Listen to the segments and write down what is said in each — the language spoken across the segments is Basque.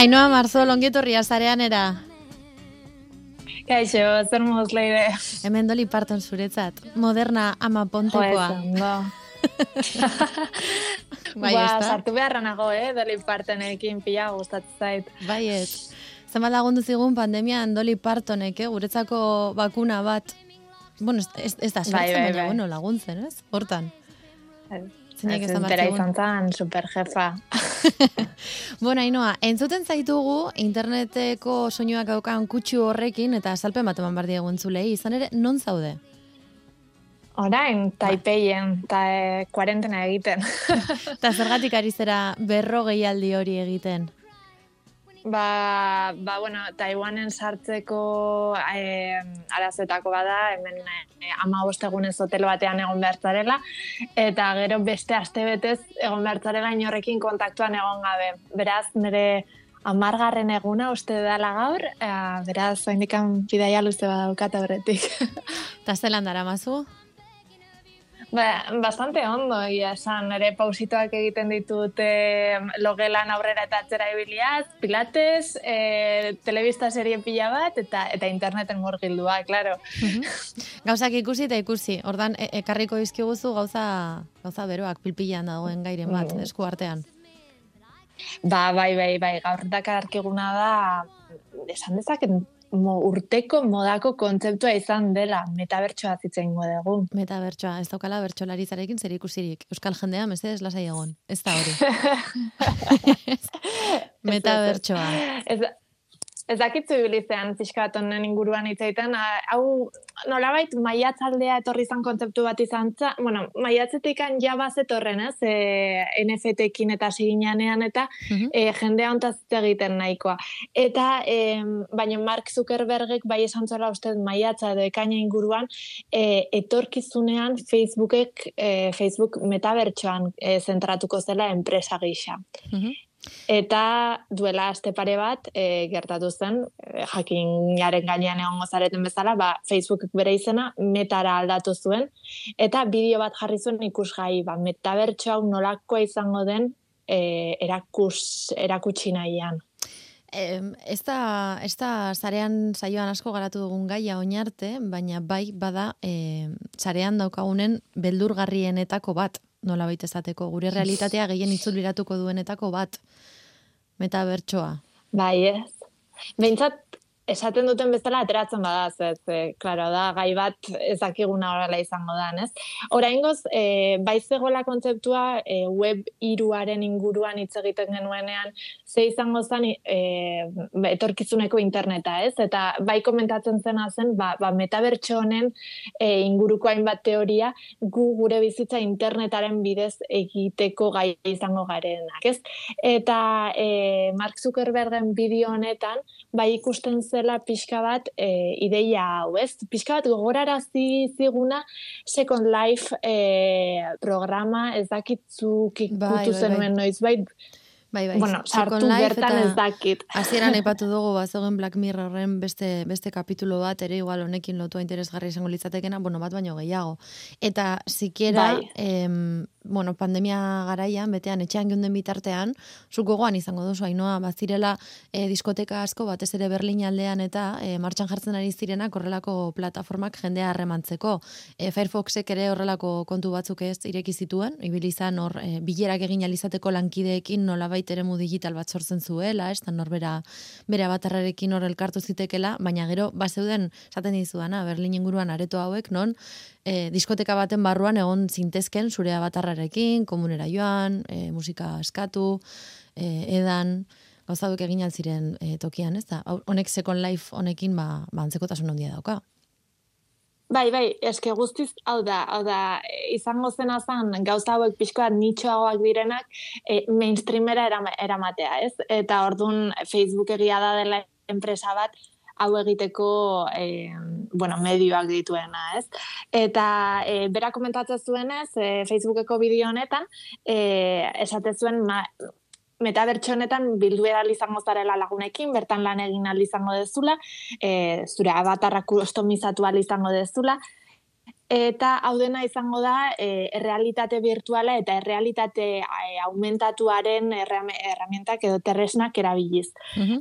Ainoa Marzo, longietorri azarean era. Kaixo, zer moz leire. Hemen doli parton zuretzat. Moderna ama pontekoa. Bai, ba, sartu beharra nago, eh, doli partonekin pila gustatzen zait. Bai, ez. Zenbat lagundu zigun pandemian doli partonek, eh, guretzako bakuna bat. Bueno, ez, ez da bai, bai, baina, bai. bueno, laguntzen, ez? Hortan. Zeinek ez Zentera izan zan, superjefa. bueno, Ainoa, entzuten zaitugu interneteko soinuak daukan kutsu horrekin eta salpen bat eman bardi egun zulei, izan ere, non zaude? Orain, taipeien, eta e, kuarentena egiten. Eta zergatik ari zera berro gehialdi hori egiten? Ba, ba, bueno, Taiwanen sartzeko eh, arazoetako bada, hemen eh, ama bostegunez hotelo batean egon behartzarela, eta gero beste aste betez egon behartzarela inorrekin kontaktuan egon gabe. Beraz, nire amargarren eguna uste dela gaur, eh, beraz, haindikan bidaia luze badaukat horretik. Eta zelan dara mazu? Ba, bastante ondo, ia esan, ere pausitoak egiten ditut e, logelan aurrera eta atzera ibiliaz, pilates, e, telebista serie pila bat, eta eta interneten morgildua, klaro. Gauzak ikusi eta ikusi, ordan e, ekarriko izkiguzu gauza, gauza beroak pilpilan dagoen gairen bat, mm. esku artean. Ba, bai, bai, bai, gaur dakarkiguna da, esan dezaken mo, urteko modako kontzeptua izan dela metabertsoa zitzen dugu. Metabertsoa, ez daukala bertsolarizarekin zer ikusirik. Euskal jendea, meze ez lasai egon. Ez da hori. metabertsoa. Ez, Ez dakitzu ibilizean pixka bat onen inguruan itzaiten, hau nolabait maiatzaldea etorri izan kontzeptu bat izan, tza, bueno, maiatzetik ja bazetorren, ez, e, NFT-ekin eta siginanean eta mm -hmm. e, jendea egiten nahikoa. Eta, e, baina Mark Zuckerbergek bai esan zola uste maiatza edo ekaina inguruan, e, etorkizunean Facebookek, e, Facebook metabertsoan e, zentratuko zela enpresa gisa. Mm Eta duela aste pare bat e, gertatu zen, e, jakinaren gainean egongo zareten bezala, ba, Facebookek bere izena metara aldatu zuen, eta bideo bat jarri zuen ikusgai, ba, metabertso hau nolakoa izango den e, erakus, erakutsi nahian. Eh, ez da, ez da zarean saioan asko garatu dugun gaia oinarte, baina bai bada eh, zarean daukagunen beldurgarrienetako bat, nola baita esateko, gure realitatea gehien itzulbiratuko duenetako bat, metabertsoa. Bai, ez. Behintzat, esaten duten bezala ateratzen bada, ez, e, klaro, da, gai bat ezakiguna horrela izango da, ez? Oraingoz, e, bai zegoela kontzeptua e, web iruaren inguruan hitz egiten genuenean, ze izango zen e, etorkizuneko interneta, ez? Eta bai komentatzen zena zen, ba, ba metabertso honen e, inguruko hainbat teoria gu gure bizitza internetaren bidez egiteko gai izango garenak, ez? Eta e, Mark Zuckerbergen bideo honetan, bai ikusten zen zela pixka bat e, ideia hau, ez? Pixka bat gogorarazi ziguna Second Life e, programa ez dakitzuk ikutu bai, bai, bai. zenuen noiz, bai, Bai, bai. Bueno, sartu bertan ez dakit. Hasieran aipatu dugu bazogen Black Mirrorren beste beste kapitulo bat ere igual honekin lotua interesgarri izango litzatekeena, bueno, bat baino gehiago. Eta sikiera bai. em, bueno, pandemia garaian, betean etxean geunden bitartean, zuk gogoan izango duzu, hainoa, bazirela e, diskoteka asko, batez ere Berlin aldean eta e, martxan jartzen ari zirenak horrelako plataformak jendea harremantzeko. E, Firefoxek ere horrelako kontu batzuk ez ireki zituen, ibilizan hor e, bilerak egin alizateko lankideekin nola eremu digital bat sortzen zuela, ez norbera bere abatarrarekin hor elkartu zitekela, baina gero, bazeuden, esaten dizuana, Berlin inguruan areto hauek, non, e, diskoteka baten barruan egon zintezken zure abatarrarekin, komunera joan, e, musika eskatu, e, edan, gauza egin altziren e, tokian, ez da? Honek Second Life honekin, ba, ba antzeko ondia dauka. Bai, bai, eske guztiz, hau da, hau da, izango zena zan, gauza hauek pixkoa nitxoagoak direnak, e, mainstreamera eramatea, ez? Eta orduan Facebook egia da dela enpresa bat, hau egiteko e, bueno, medioak dituena, ez? Eta e, bera komentatzen zuenez, e, Facebookeko bideo honetan, e, esate zuen, ma, metabertso honetan bildu edal izango zarela lagunekin, bertan lan egin al izango dezula, e, zure abatarra kustomizatu al izango dezula, eta hau dena izango da e, errealitate virtuala eta errealitate e, aumentatuaren erramientak edo terresnak erabiliz. Mm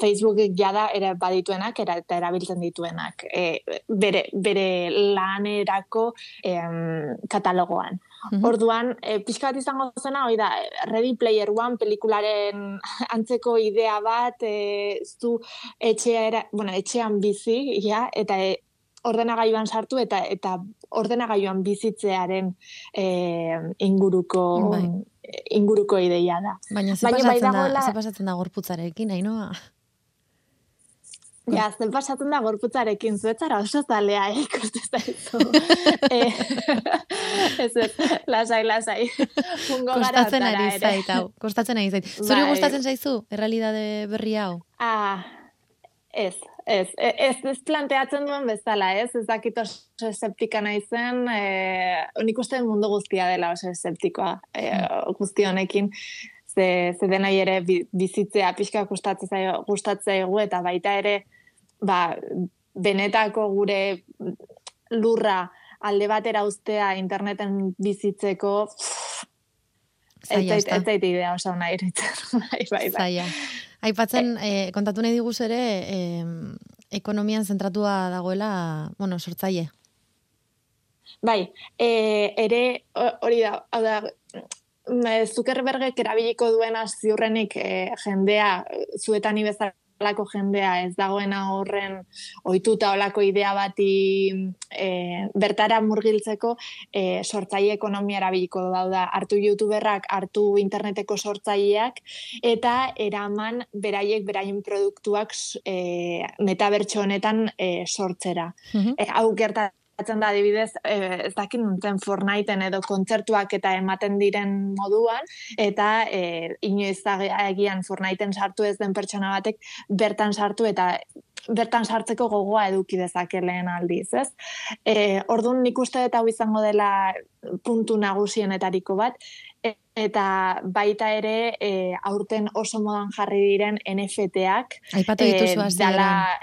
Facebook jada ere badituenak era, eta erabiltzen dituenak e, bere, bere lanerako e, katalogoan. -hmm. Orduan, e, pixka bat izango zena, hoi da, Ready Player One pelikularen antzeko idea bat, e, zu etxea bueno, etxean bizi, ja, eta e, ordenagailuan sartu eta eta ordenagailuan bizitzearen e, inguruko bai. inguruko ideia da. Baina ze pasatzen, da, ze pasatzen da gorputzarekin, hainoa? Ja, zen pasatzen da gorputzarekin zuetzara oso zalea, eh, ikusten zaizu. eh, ez ez, lasai, lasai. Fungo kostatzen ari zait, hau. Kostatzen ari zait. Zuri bai. gustatzen zaizu, errealidade berri hau? Ah, ez, ez, e, ez, ez planteatzen duen bezala, ez, ez dakit oso eseptika nahi zen, eh, nik uste mundu guztia dela oso eseptikoa eh, guztionekin ze, ze denai ere bizitzea pixka gustatzen gustatzea eta baita ere ba, benetako gure lurra alde batera ustea interneten bizitzeko ez zait idea oso nahi bai, bai, bai. Aipatzen, eh, kontatu nahi diguz ere, eh, ekonomian zentratua dagoela, bueno, sortzaile. Bai, eh, ere hori da, hau da, Zuckerbergek erabiliko duena ziurrenik e, jendea, zuetan ibezalako jendea ez dagoena horren ohituta olako idea bati e, bertara murgiltzeko e, sortzaile ekonomia erabiliko dauda hartu youtuberrak, hartu interneteko sortzaileak eta eraman beraiek beraien produktuak e, metabertso honetan e, sortzera. Mm hau gertatzen gertatzen da adibidez, e, ez dakit nuntzen Fortniteen edo kontzertuak eta ematen diren moduan, eta e, inoiz egian Fortniteen sartu ez den pertsona batek bertan sartu eta bertan sartzeko gogoa eduki dezake lehen aldiz, ez? E, orduan nik uste eta hau izango dela puntu nagusienetariko bat, e, eta baita ere e, aurten oso modan jarri diren NFT-ak. Aipatu dituzu e, dala,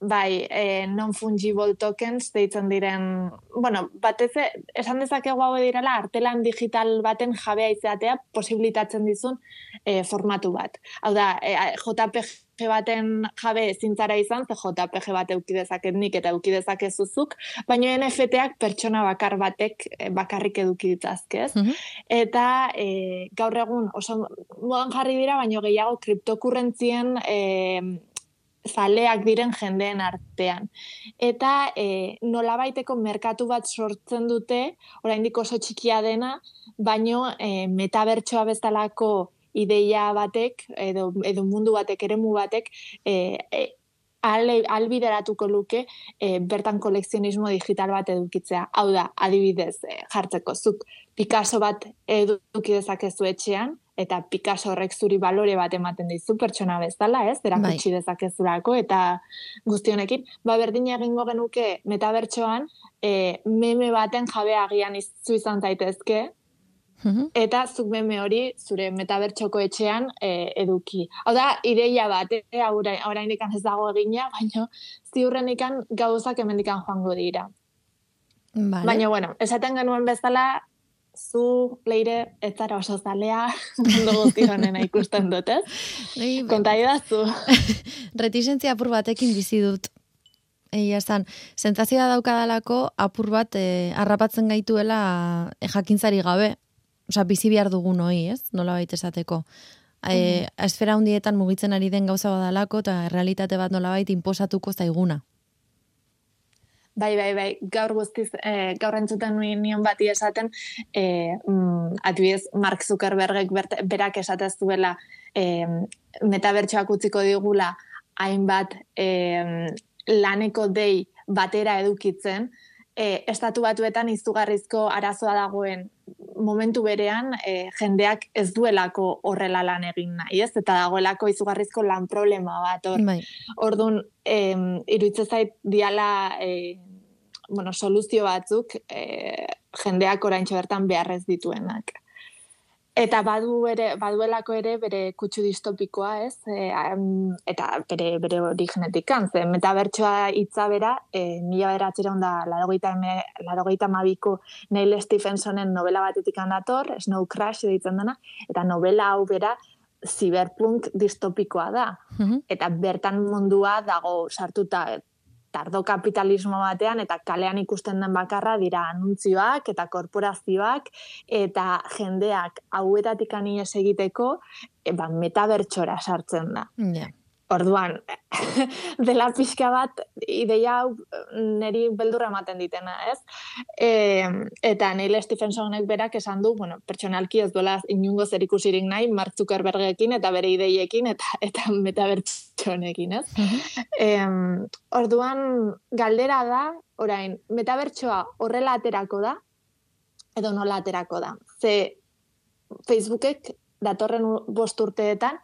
bai, e, non-fungible tokens deitzen diren, bueno, batez, esan dezakegu hau direla, artelan digital baten jabea izatea posibilitatzen dizun e, formatu bat. Hau da, e, JPG baten jabe zintzara izan, ze JPG bat eukidezaket nik eta eukidezake zuzuk, baina NFT-ak pertsona bakar batek bakarrik eduki ditzazkez. Mm Eta e, gaur egun oso modan jarri dira, baina gehiago kriptokurrentzien e, zaleak diren jendeen artean. Eta e, nolabaiteko merkatu bat sortzen dute, oraindik oso txikia dena, baino e, metabertsoa bezalako ideia batek, edo, edo mundu batek, eremu batek, e, e, albideratuko luke e, bertan kolekzionismo digital bat edukitzea. Hau da, adibidez, e, jartzeko zuk Picasso bat eduki dezakezu etxean, eta Picasso horrek zuri balore bat ematen dizu pertsona bezala, ez? Erakutsi bai. dezakezulako eta guztionekin, ba berdin egingo genuke metabertsoan, e, meme baten jabe agian izu izan zaitezke. Mhm. Eta zuk meme hori zure metabertsoko etxean e, eduki. Hau da, ideia bat, e, orain ez dago egina, baina ziurren ikan gauzak emendikan joango dira. Vale. Baina, bueno, esaten genuen bezala, zu, leire, ez zara oso zalea, mundu guzti honena ikusten dut, ez? Bai, Konta idaztu. Retizentzia apur batekin bizi dut. Egia esan, zentzazioa daukadalako apur bat eh, arrapatzen gaituela eh, jakintzari gabe. Osa, bizi behar dugun hoi, ez? Nola baita esateko. E, esfera hundietan mugitzen ari den gauza badalako eta realitate bat nola baita imposatuko zaiguna. Bai, bai, bai, gaur guztiz, e, gaur entzuten nuen nion bati esaten, e, mm, adibidez, Mark Zuckerbergek berak esatez duela e, metabertsoak utziko digula hainbat e, laneko dei batera edukitzen, e, estatu batuetan izugarrizko arazoa dagoen momentu berean e, jendeak ez duelako horrela lan egin nahi, ez? Eta dagoelako izugarrizko lan problema bat. Or, bai. Orduan, e, iruitze zait diala e, bueno, soluzio batzuk e, jendeak orain bertan beharrez dituenak. Eta badu ere, baduelako ere bere kutsu distopikoa, ez? E, eta bere, bere hori genetik ze metabertsoa hitza bera, e, mila beratzera onda larogeita mabiko Neil Stephensonen novela batetik handator, Snow Crash ditzen dena, eta novela hau bera, cyberpunk distopikoa da. Mhm. Eta bertan mundua dago sartuta tardo kapitalismo batean eta kalean ikusten den bakarra dira anuntzioak eta korporazioak eta jendeak hauetatik anies egiteko e, ba, metabertxora sartzen da. Yeah. Orduan, dela pixka bat, ideia hau niri beldurra ematen ditena, ez? E, eta Neil Stephensonek berak esan du, bueno, pertsonalki ez duela inungo zer ikusirik nahi, Mark Zuckerbergekin eta bere ideiekin eta eta metabertsonekin, ez? e, orduan, galdera da, orain, metabertsoa horrela aterako da, edo nola aterako da. Ze Facebookek datorren bost urteetan,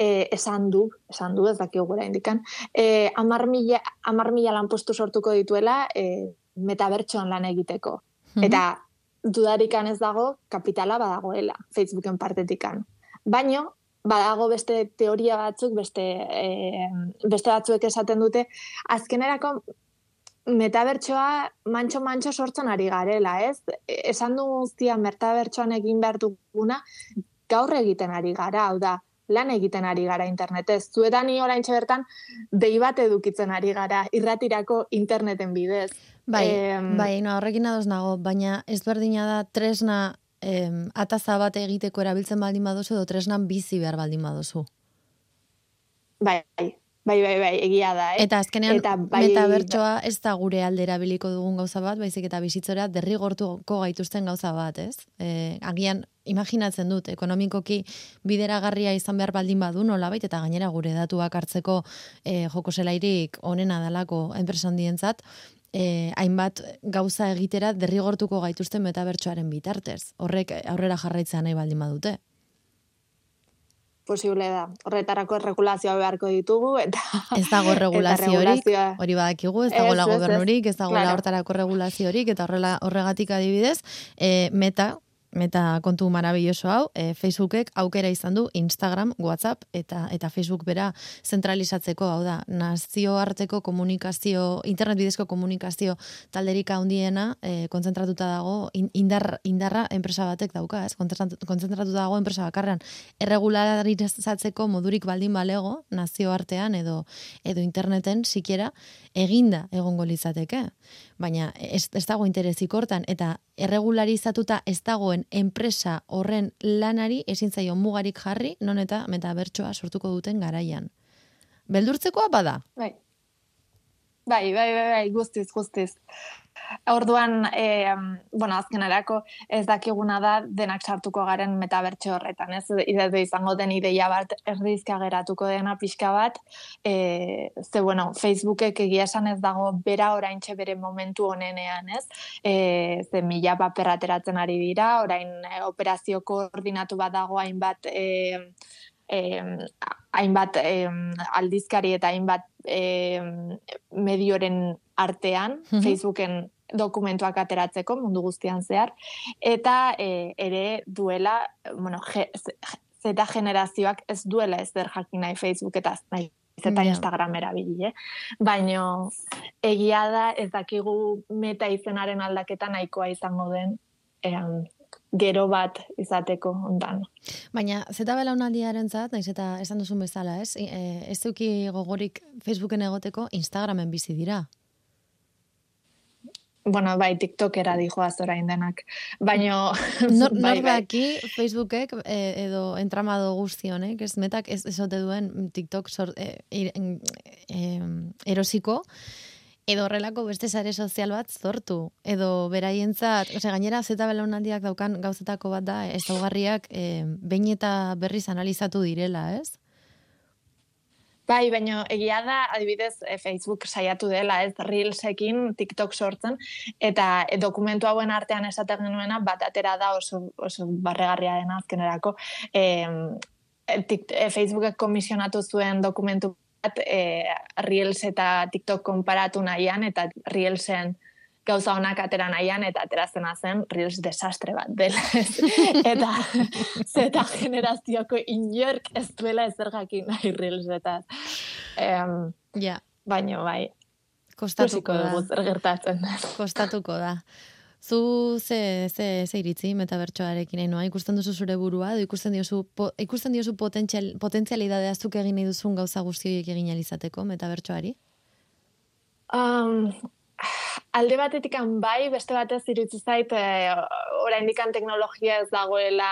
e, esan du, esan du, ez dakio gura indikan, e, amar, mila, amar mila lan postu sortuko dituela e, metabertsoan lan egiteko. Mhm. Eta dudarikan ez dago, kapitala badagoela, Facebooken partetikan. Baino, badago beste teoria batzuk, beste, e, beste batzuek esaten dute, azkenerako metabertsoa mantxo-mantxo sortzen ari garela, ez? Esan du guztia metabertsoan egin behar duguna, gaur egiten ari gara, hau da, lan egiten ari gara internetez. Zuetan ni orain bertan dei bat edukitzen ari gara irratirako interneten bidez. Bai, eh, bai, no, horrekin ados nago, baina ez berdina da tresna eh, ataza bat egiteko erabiltzen baldin baduzu edo tresnan bizi behar baldin baduzu. Bai, Bai, bai, bai, egia da, eh? Eta azkenean, eta bai, metabertsoa ez da gure aldera biliko dugun gauza bat, baizik eta bizitzora derrigortuko gaituzten gauza bat, ez? E, agian, imaginatzen dut, ekonomikoki bideragarria izan behar baldin badu nola bait, eta gainera gure datuak hartzeko e, joko zelairik onena dalako enpresan dientzat, e, hainbat gauza egitera derrigortuko gaituzten metabertsoaren bitartez. Horrek aurrera jarraitzea nahi baldin badute posible da. Horretarako regulazioa beharko ditugu eta ez dago regulaziorik. Hori badakigu, ez dago la gobernurik, ez dago la hortarako regulaziorik eta horrela horregatik adibidez, eh, meta Meta kontu marabilloso hau, e, Facebookek aukera izan du Instagram, WhatsApp eta eta Facebook bera zentralizatzeko, hau da, nazio arteko komunikazio, internet bidezko komunikazio talderik handiena e, kontzentratuta dago indar, indarra enpresa batek dauka, ez? Kontzentratuta dago enpresa bakarrean. Erregularizatzeko modurik baldin balego nazio artean edo edo interneten sikiera eginda egongo litzateke. Baina ez, ez dago interesik hortan, eta erregularizatuta ez dagoen enpresa horren lanari ezin zaio mugarik jarri, non eta metabertsoa sortuko duten garaian. Beldurtzekoa bada? Bai. Bai, bai, bai, bai, guztiz, guztiz. Orduan, e, bueno, azken erako, ez dakiguna da denak sartuko garen metabertxe horretan, ez? Idezu izango den ideia bat erdizka geratuko dena pixka bat, e, ze, bueno, Facebookek egia esan ez dago bera orain bere momentu honenean, ez? E, ze mila paper ateratzen ari dira, orain e, operazio koordinatu bat dago hainbat e, e, hainbat e, aldizkari eta hainbat e, medioren artean, Facebooken dokumentuak ateratzeko mundu guztian zehar, eta e, ere duela, bueno, zeta generazioak ez duela ez der jakin nahi Facebook eta nahi yeah. Instagram erabili, eh? Baina egia da ez dakigu meta izenaren aldaketa nahikoa izango den ean, gero bat izateko ondan. Baina, zeta belaunaldiaren zat, nahiz eta esan duzun bezala, ez? E, ez duki gogorik Facebooken egoteko Instagramen bizi dira bueno, bai, TikTokera dijo azorain denak. Baina... Nor, bai, bai. Facebookek eh, edo entramado guztionek, ez metak ez esote duen TikTok sor, eh, eh, erosiko, edo horrelako beste sare sozial bat zortu. Edo beraientzat, ose, gainera zeta belaunaldiak daukan gauzetako bat da, ez daugarriak eh, behin eta berriz analizatu direla, ez? Bai, baina egia da, adibidez, eh, Facebook saiatu dela, ez, Reelsekin TikTok sortzen, eta e, dokumentu hauen artean esaten genuena, bat atera da oso, oso barregarria dena azkenerako. E, e, Facebookek komisionatu zuen dokumentu e, Reels eta TikTok konparatu nahian, eta Reelsen gauza honak atera nahian, eta aterazena zen, Reels desastre bat dela. eta zeta generazioko inork ez duela ezer jakin nahi Reels eta um, ja. baino bai. Kostatuko da. Zer gertatzen. Kostatuko da. Zu ze, ze, ze iritzi metabertsoarekin noa? Ikusten duzu zure burua, edo ikusten diozu, po, ikusten diozu potentzial, potentzialidadea zuk egin nahi duzun gauza guztioiek egin alizateko metabertsoari? Um, alde batetik bai, beste batez iritzi zait, e, oraindik teknologia ez dagoela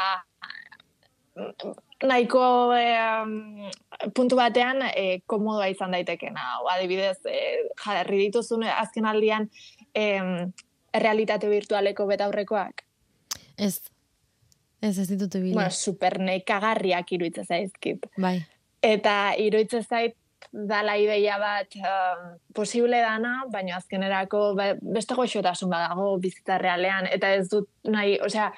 nahiko e, puntu batean e, komodoa izan daitekena. Adibidez, e, jarri dituzun azken aldian, e, realitate virtualeko betaurrekoak? Ez. Ez ez ditut ebile. Bueno, super nekagarriak iruitza zaizkit. Bai. Eta iruitza zait dala ideia bat um, posible dana, baina azkenerako ba, beste goxotasun badago bizitza realean. Eta ez dut nahi, osea,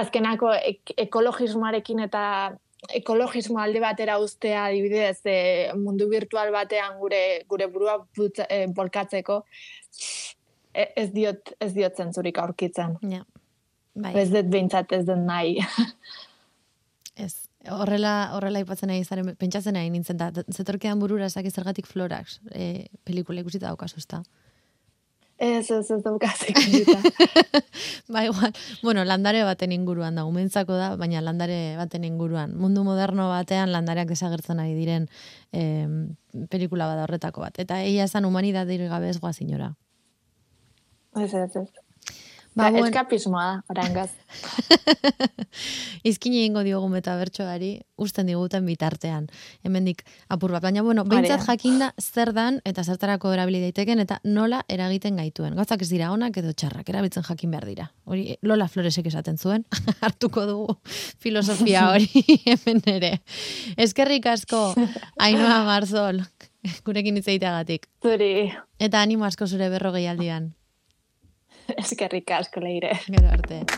azkenako ek ekologismoarekin eta ekologismo alde batera ustea adibidez e, mundu virtual batean gure gure burua putza, e, bolkatzeko E, ez diot ez diot zentzurik aurkitzen. Ja. Bai. Ez dut behintzat ez den nahi. ez. Horrela, horrela ipatzen nahi zaren, pentsatzen nahi nintzen da, zetorkean burura esaki zergatik florax, e, pelikula ikusita daukazu, ezta? Ez, ez, ez daukazik. ba, igual, bueno, landare baten inguruan da, umentzako da, baina landare baten inguruan. Mundu moderno batean landareak desagertzen ari diren eh, pelikula bada horretako bat. Eta eia esan humanidade gabe ez guazinora. Ez, ez, ez. Ba, ba, eskapismoa da, orangaz. Izkini ingo diogu metabertsoari, usten diguten bitartean. Hemendik apur bat. Baina, bueno, behintzat jakinda zer dan, eta zertarako erabili daiteken, eta nola eragiten gaituen. Gauzak ez dira onak edo txarrak, erabiltzen jakin behar dira. Hori, Lola Floresek esaten zuen, hartuko dugu filosofia hori hemen ere. Eskerrik asko, Ainoa Marzol, gurekin itzaiteagatik. Zuri. Eta animo asko zure berrogei aldian. Eskerrik asko leire. Gero arte.